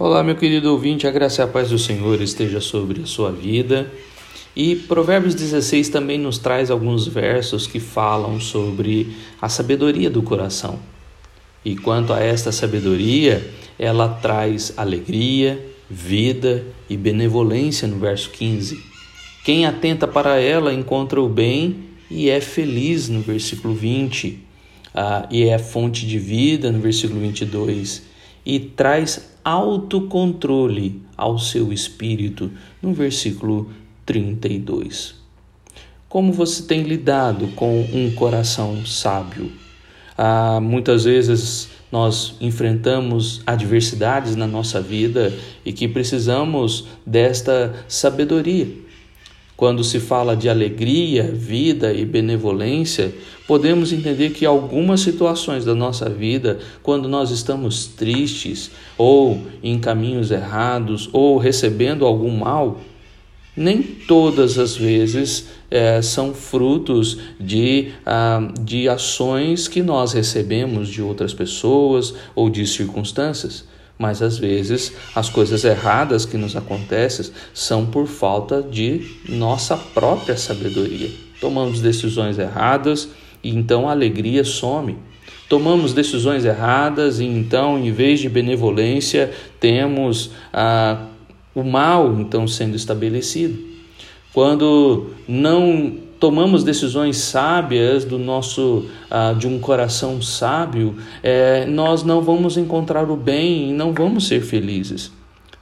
Olá, meu querido ouvinte, a graça e a paz do Senhor esteja sobre a sua vida. E Provérbios 16 também nos traz alguns versos que falam sobre a sabedoria do coração. E quanto a esta sabedoria, ela traz alegria, vida e benevolência no verso 15. Quem atenta para ela encontra o bem e é feliz no versículo 20. Ah, e é fonte de vida no versículo 22 e traz autocontrole ao seu espírito, no versículo 32. Como você tem lidado com um coração sábio? Ah, muitas vezes nós enfrentamos adversidades na nossa vida e que precisamos desta sabedoria quando se fala de alegria, vida e benevolência, podemos entender que algumas situações da nossa vida, quando nós estamos tristes ou em caminhos errados ou recebendo algum mal, nem todas as vezes é, são frutos de, ah, de ações que nós recebemos de outras pessoas ou de circunstâncias mas às vezes as coisas erradas que nos acontecem são por falta de nossa própria sabedoria. Tomamos decisões erradas e então a alegria some. Tomamos decisões erradas e então, em vez de benevolência, temos ah, o mal então sendo estabelecido. Quando não tomamos decisões sábias do nosso uh, de um coração sábio, é, nós não vamos encontrar o bem e não vamos ser felizes.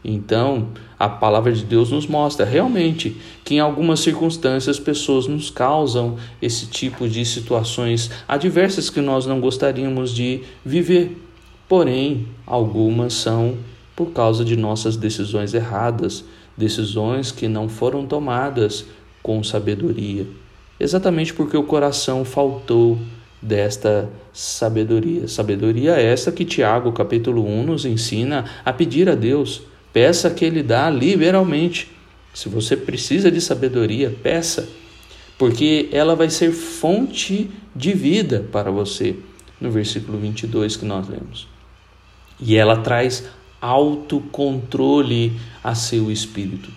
Então, a palavra de Deus nos mostra realmente que em algumas circunstâncias pessoas nos causam esse tipo de situações adversas que nós não gostaríamos de viver. Porém, algumas são por causa de nossas decisões erradas, decisões que não foram tomadas com sabedoria exatamente porque o coração faltou desta sabedoria. Sabedoria essa que Tiago, capítulo 1, nos ensina a pedir a Deus. Peça que Ele dá liberalmente. Se você precisa de sabedoria, peça, porque ela vai ser fonte de vida para você, no versículo 22 que nós lemos. E ela traz autocontrole a seu espírito.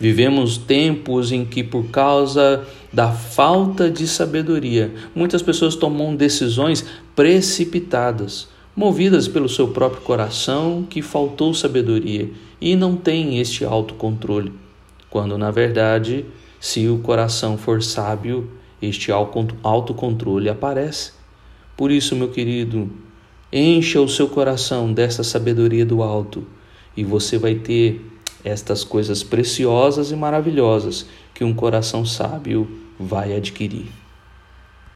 Vivemos tempos em que, por causa da falta de sabedoria, muitas pessoas tomam decisões precipitadas, movidas pelo seu próprio coração que faltou sabedoria e não tem este autocontrole. Quando, na verdade, se o coração for sábio, este autocontrole aparece. Por isso, meu querido, encha o seu coração dessa sabedoria do alto e você vai ter estas coisas preciosas e maravilhosas que um coração sábio vai adquirir.